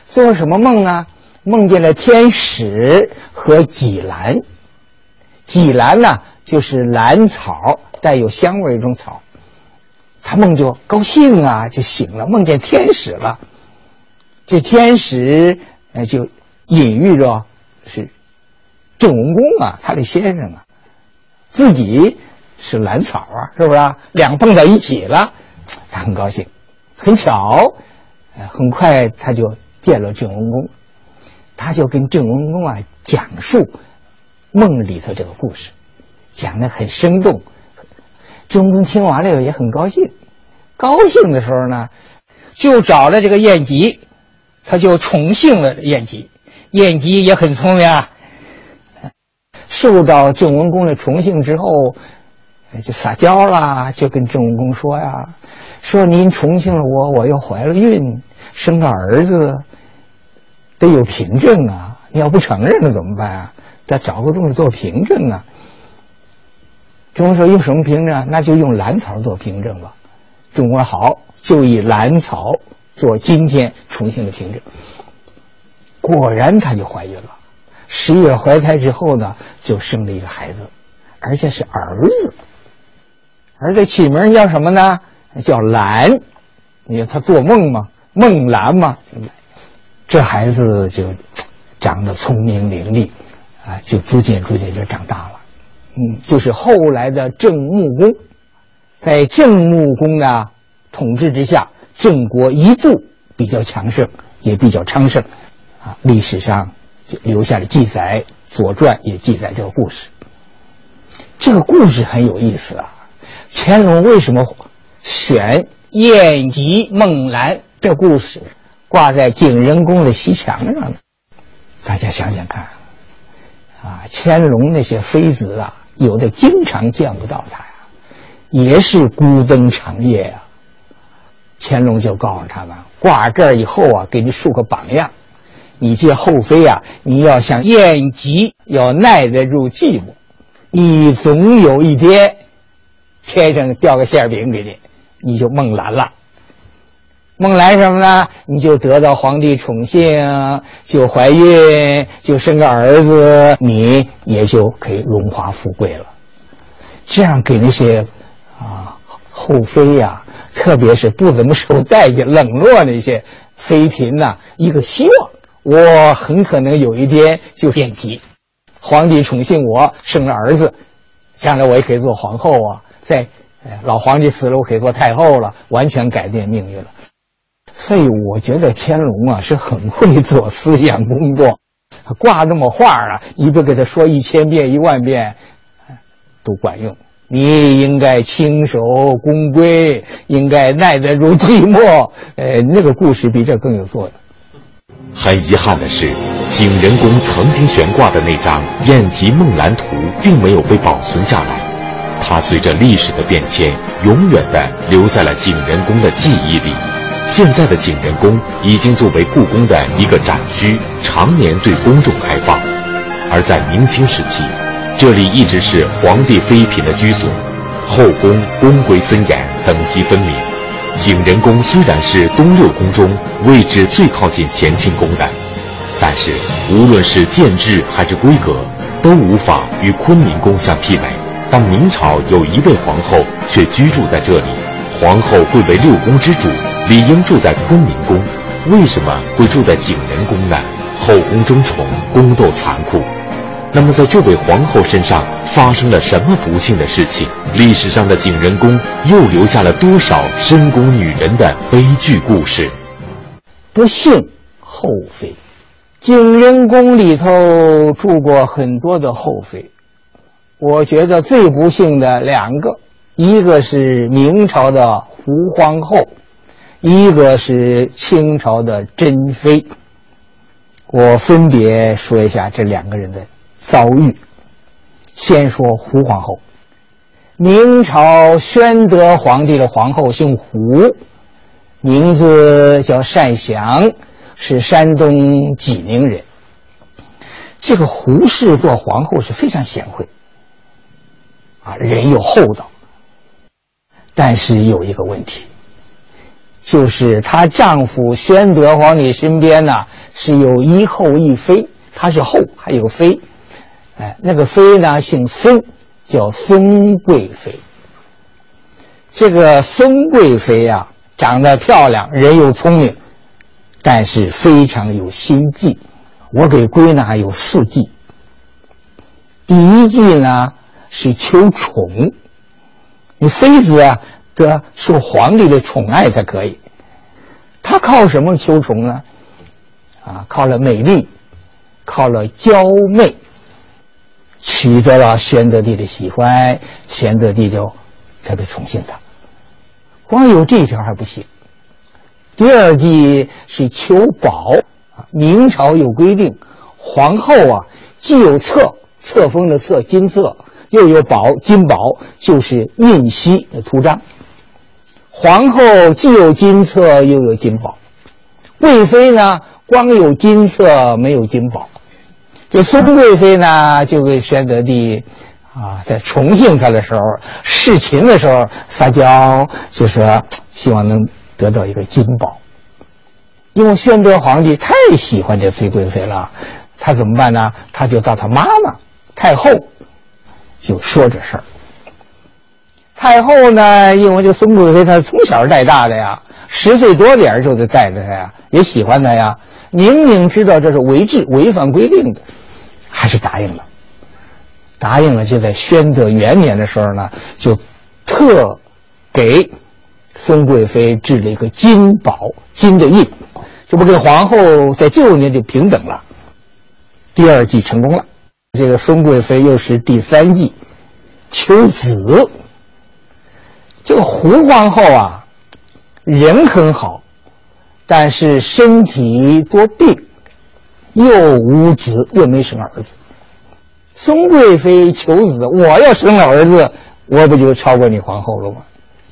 做了什么梦呢？梦见了天使和几兰，几兰呢就是兰草，带有香味一种草。他梦就高兴啊，就醒了，梦见天使了。这天使呃就隐喻着是郑文公啊，他的先生啊，自己是兰草啊，是不是啊？两碰在一起了，他很高兴。很巧，很快他就见了郑文公。他就跟郑文公啊讲述梦里头这个故事，讲的很生动。郑文公听完了以后也很高兴，高兴的时候呢，就找了这个晏吉，他就宠幸了晏吉。晏吉也很聪明啊，受到郑文公的宠幸之后，就撒娇啦，就跟郑文公说呀：“说您宠幸了我，我又怀了孕，生个儿子。”得有凭证啊！你要不承认了怎么办啊？得找个东西做凭证啊。中国说用什么凭证？那就用兰草做凭证吧。中国好，就以兰草做今天重庆的凭证。果然，她就怀孕了。十月怀胎之后呢，就生了一个孩子，而且是儿子。儿子起名叫什么呢？叫兰。你看他做梦嘛，梦兰嘛。这孩子就长得聪明伶俐，啊，就逐渐逐渐就长大了。嗯，就是后来的郑穆公，在郑穆公的统治之下，郑国一度比较强盛，也比较昌盛。啊，历史上就留下了记载，《左传》也记载这个故事。这个故事很有意思啊。乾隆为什么选晏吉孟兰这故事？挂在景仁宫的西墙上呢，大家想想看，啊，乾隆那些妃子啊，有的经常见不到他呀，也是孤灯长夜啊。乾隆就告诉他们，挂这儿以后啊，给你树个榜样，你这后妃呀，你要像晏吉，要耐得住寂寞，你总有一天，天上掉个馅饼给你，你就梦兰了。梦兰什么呢？你就得到皇帝宠幸，就怀孕，就生个儿子，你也就可以荣华富贵了。这样给那些啊后妃呀，特别是不怎么受待见、冷落那些妃嫔呐，一个希望。我很可能有一天就变吉，皇帝宠幸我，生了儿子，将来我也可以做皇后啊。在老皇帝死了，我可以做太后了，完全改变命运了。所以我觉得乾隆啊是很会做思想工作，挂那么画啊，你不给他说一千遍一万遍，都管用。你应该轻守宫规，应该耐得住寂寞。呃，那个故事比这更有作用。很遗憾的是，景仁宫曾经悬挂的那张《宴集梦兰图》并没有被保存下来，它随着历史的变迁，永远的留在了景仁宫的记忆里。现在的景仁宫已经作为故宫的一个展区，常年对公众开放。而在明清时期，这里一直是皇帝妃嫔的居所，后宫宫规森严，等级分明。景仁宫虽然是东六宫中位置最靠近乾清宫的，但是无论是建制还是规格，都无法与坤宁宫相媲美。但明朝有一位皇后却居住在这里，皇后贵为六宫之主。理应住在坤宁宫，为什么会住在景仁宫呢？后宫争宠，宫斗残酷。那么，在这位皇后身上发生了什么不幸的事情？历史上的景仁宫又留下了多少深宫女人的悲剧故事？不幸后妃，景仁宫里头住过很多的后妃，我觉得最不幸的两个，一个是明朝的胡皇后。一个是清朝的珍妃，我分别说一下这两个人的遭遇。先说胡皇后，明朝宣德皇帝的皇后姓胡，名字叫单祥，是山东济宁人。这个胡氏做皇后是非常贤惠，啊，人又厚道，但是有一个问题。就是她丈夫宣德皇帝身边呢是有一后一妃，她是后还有妃，哎，那个妃呢姓孙，叫孙贵妃。这个孙贵妃呀，长得漂亮，人又聪明，但是非常有心计。我给归纳有四计。第一计呢是求宠，你妃子啊。得受皇帝的宠爱才可以。他靠什么求宠呢？啊，靠了美丽，靠了娇媚，取得了宣德帝的喜欢，宣德帝就特别宠幸他。光有这一条还不行。第二计是求宝。明朝有规定，皇后啊，既有册，册封的册金色，又有宝金宝，就是印玺的图章。皇后既有金册又有金宝，贵妃呢光有金册没有金宝。这孙贵妃呢就跟宣德帝啊在宠幸他的时候侍寝的时候撒娇，就说希望能得到一个金宝。因为宣德皇帝太喜欢这妃贵妃了，他怎么办呢？他就到他妈妈太后就说这事儿。太后呢，因为这孙贵妃她从小带大的呀，十岁多点就得带着她呀，也喜欢她呀。明明知道这是违制、违反规定的，还是答应了。答应了，就在宣德元年的时候呢，就特给孙贵妃制了一个金宝金的印，这不跟皇后在旧年就平等了。第二计成功了，这个孙贵妃又是第三计，求子。这个胡皇后啊，人很好，但是身体多病，又无子，又没生儿子。孙贵妃求子，我要生了儿子，我不就超过你皇后了吗？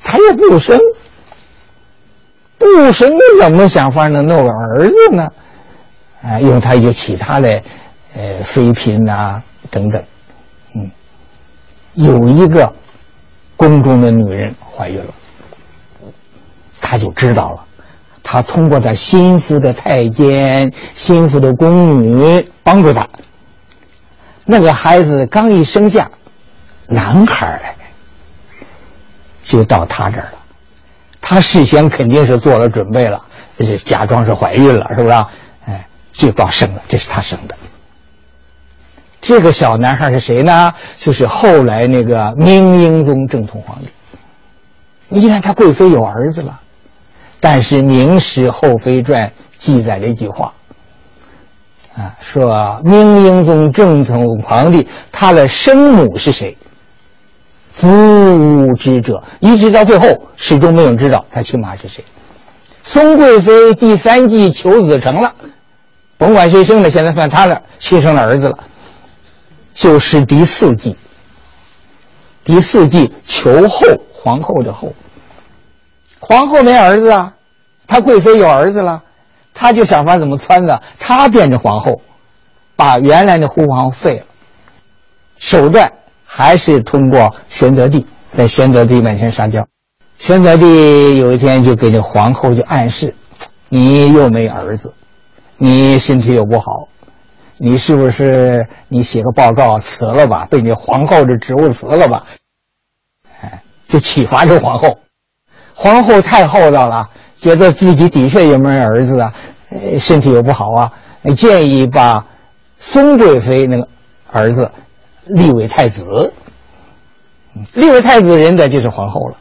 他又不生，不生你怎么想法能弄个儿子呢？啊，用他一些其他的，呃，妃嫔呐等等，嗯，有一个宫中的女人怀孕了，他就知道了，他通过他心腹的太监、心腹的宫女帮助他。那个孩子刚一生下，男孩来，就到他这儿了。他事先肯定是做了准备了，就假装是怀孕了，是不是？哎，就到生了，这是他生的。这个小男孩是谁呢？就是后来那个明英宗正统皇帝。你看他贵妃有儿子了，但是《明史后妃传》记载了一句话。啊，说明英宗正统皇帝，他的生母是谁？不知者，一直到最后，始终没有人知道他亲妈是谁。宋贵妃第三季求子成了，甭管谁生的，现在算他的亲生的儿子了，就是第四季。第四季求后，皇后的后，皇后没儿子啊，她贵妃有儿子了。她就想法怎么撺的，她变成皇后，把原来的胡皇废了。手段还是通过玄德帝，在玄德帝面前撒娇。玄德帝有一天就给这皇后就暗示：你又没儿子，你身体又不好，你是不是你写个报告辞了吧？被你皇后的职务辞了吧？哎，就启发这皇后。皇后太厚道了。觉得自己的确有没有儿子啊，身体又不好啊，建议把孙贵妃那个儿子立为太子。立为太子人的就是皇后了。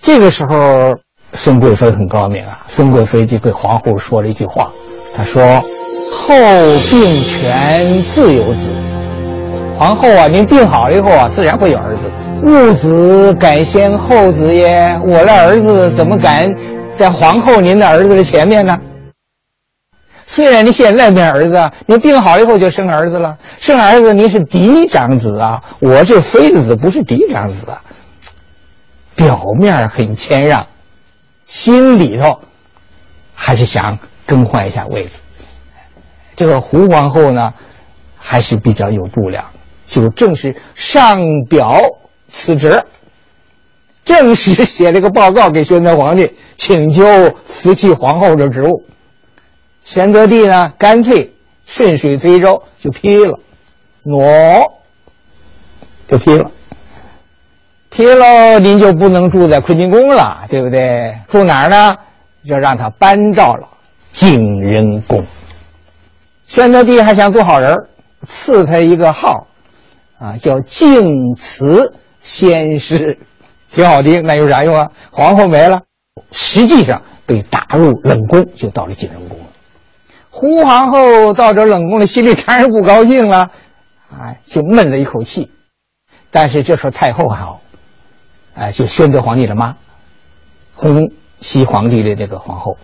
这个时候，孙贵妃很高明啊，孙贵妃就给皇后说了一句话，她说：“后病全自有子。皇后啊，您病好了以后啊，自然会有儿子。兀子敢先后子耶？我的儿子怎么敢？”在皇后您的儿子的前面呢。虽然您现在没儿子，您病好以后就生儿子了。生儿子您是嫡长子啊，我是妃子不是嫡长子啊。表面很谦让，心里头还是想更换一下位子。这个胡皇后呢，还是比较有度量，就正是上表辞职。正式写了个报告给宣德皇帝，请求辞去皇后的职务。宣德帝呢，干脆顺水推舟就批了，喏，就批了。批了，您就不能住在坤宁宫了，对不对？住哪儿呢？就让他搬到了景仁宫。宣德帝还想做好人，赐他一个号，啊，叫敬慈先师。挺好听，那有啥用啊？皇后没了，实际上被打入冷宫，就到了景仁宫了。胡皇后到这冷宫里，心里当然不高兴了，哎，就闷了一口气。但是这时候太后还好，哎，就宣德皇帝的妈，洪熙皇帝的这个皇后，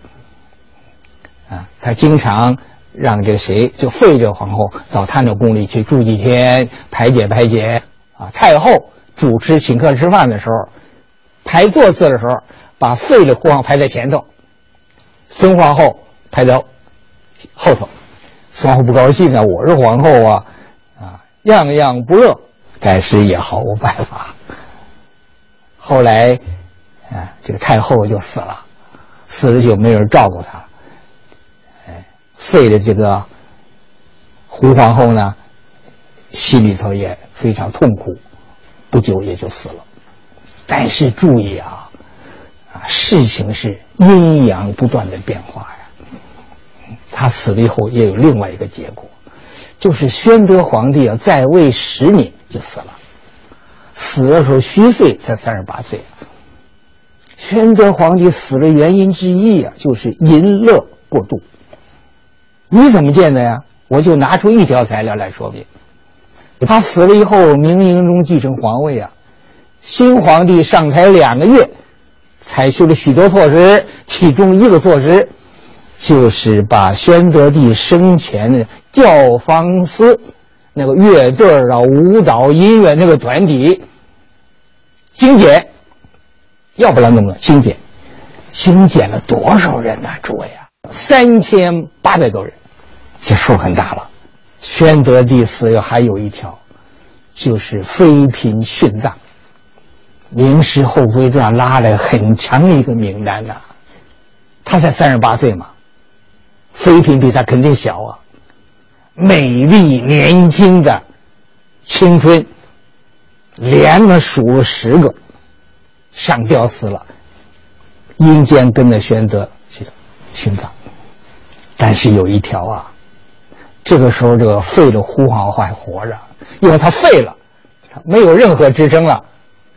啊，她经常让这个谁，就废这皇后到他那宫里去住几天，排解排解。啊，太后主持请客吃饭的时候。排座次的时候，把废的胡皇排在前头，孙皇后排到后头。孙皇后不高兴啊，我是皇后啊，啊，样样不乐，但是也毫无办法。后来，啊，这个太后就死了，死了就没有人照顾她。哎，废的这个胡皇后呢，心里头也非常痛苦，不久也就死了。但是注意啊，啊，事情是阴阳不断的变化呀。他死了以后，也有另外一个结果，就是宣德皇帝啊，在位十年就死了，死的时候虚岁才三十八岁。宣德皇帝死的原因之一啊，就是淫乐过度。你怎么见的呀？我就拿出一条材料来说明。他死了以后，明英宗继承皇位啊。新皇帝上台两个月，采取了许多措施，其中一个措施，就是把宣德帝生前的教坊司那个乐队啊、舞蹈、音乐那个团体精简，要不然怎么精简？精简了多少人呐？诸位啊，三千八百多人，这数很大了。宣德帝死了还有一条，就是妃嫔殉葬。《明史后妃传》拉了很长一个名单呐，他才三十八岁嘛，妃嫔比他肯定小啊。美丽年轻的青春，连着数了十个，上吊死了。阴间跟着宣德去殉葬，但是有一条啊，这个时候这个废的呼皇后还活着，因为他废了，他没有任何支撑了。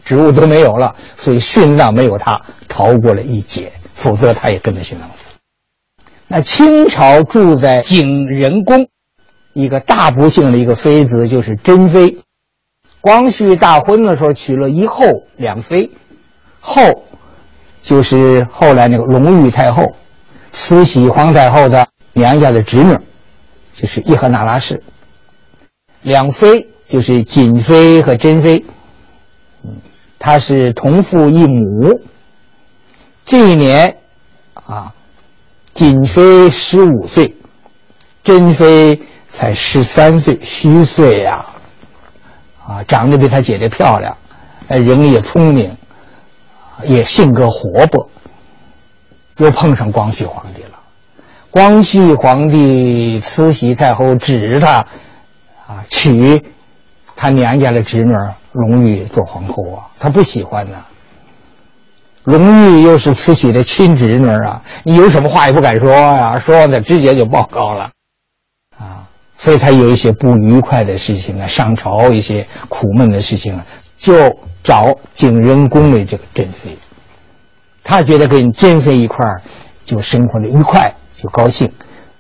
职务都没有了，所以殉葬没有他逃过了一劫，否则他也跟着殉葬死。那清朝住在景仁宫，一个大不幸的一个妃子就是珍妃。光绪大婚的时候娶了一后两妃，后就是后来那个隆裕太后，慈禧皇太后的娘家的侄女，就是叶赫那拉氏。两妃就是瑾妃和珍妃。她是同父异母。这一年，啊，瑾妃十五岁，珍妃才十三岁虚岁呀，啊，长得比她姐姐漂亮，人也聪明，也性格活泼。又碰上光绪皇帝了，光绪皇帝慈禧太后指他，啊，娶他娘家的侄女隆裕做皇后啊，他不喜欢呐。隆裕又是慈禧的亲侄女啊，你有什么话也不敢说呀，说的直接就报告了，啊，所以他有一些不愉快的事情啊，上朝一些苦闷的事情啊，就找景仁宫的这个珍妃，他觉得跟珍妃一块儿就生活的愉快，就高兴，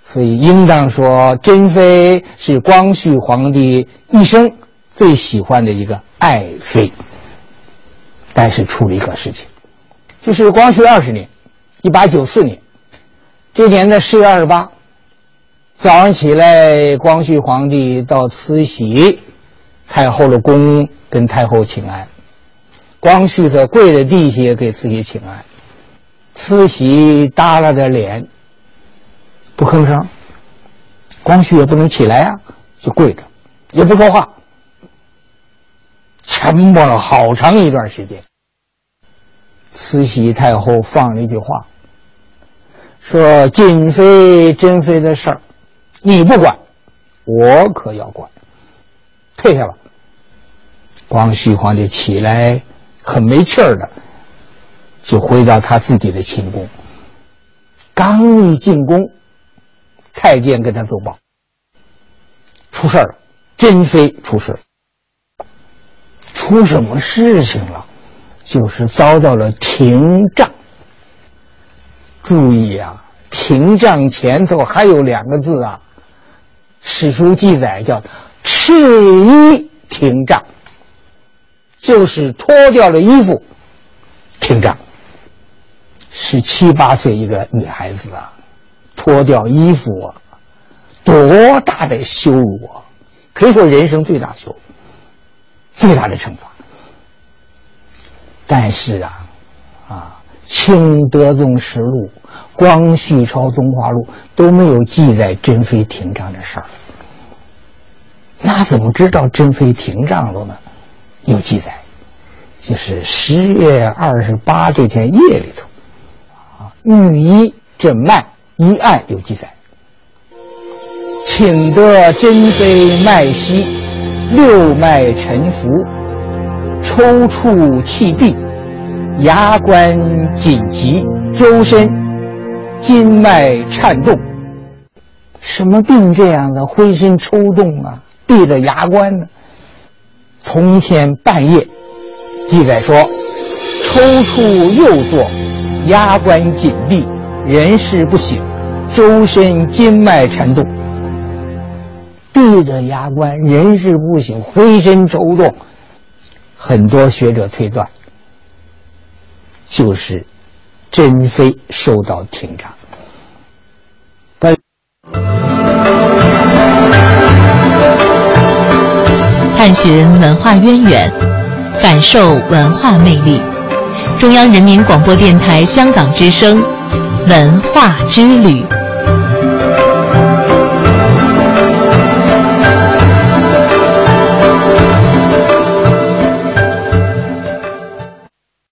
所以应当说珍妃是光绪皇帝一生。最喜欢的一个爱妃，但是出了一个事情，就是光绪二十年，一八九四年，这年的十月二十八，早上起来，光绪皇帝到慈禧太后的宫跟太后请安，光绪在跪在地下给慈禧请安，慈禧耷拉着脸，不吭声，光绪也不能起来啊，就跪着，也不说话。沉默了好长一段时间，慈禧太后放了一句话，说：“瑾妃、珍妃的事儿，你不管，我可要管。”退下了。光绪皇帝起来，很没气儿的，就回到他自己的寝宫。刚一进宫，太监给他奏报，出事了，珍妃出事了。出什么事情了？就是遭到了廷杖。注意啊，廷杖前头还有两个字啊，史书记载叫“赤衣廷杖”，就是脱掉了衣服，廷杖。十七八岁一个女孩子啊，脱掉衣服啊，多大的羞辱啊！可以说人生最大羞辱。最大的惩罚，但是啊，啊，《清德宗实录》《光绪朝宗化录》都没有记载珍妃廷杖的事儿。那怎么知道珍妃廷杖了呢？有记载，就是十月二十八这天夜里头，啊，御医诊脉一案有记载，请得珍妃脉息。六脉沉浮，抽搐气闭，牙关紧急，周身筋脉颤动。什么病这样的？浑身抽动啊，闭着牙关呢。从天半夜，记载说，抽搐右坐，牙关紧闭，人事不省，周身筋脉颤动。闭着牙关，人事不省，浑身抽动。很多学者推断，就是珍妃受到廷杖。探寻文化渊源，感受文化魅力。中央人民广播电台香港之声，文化之旅。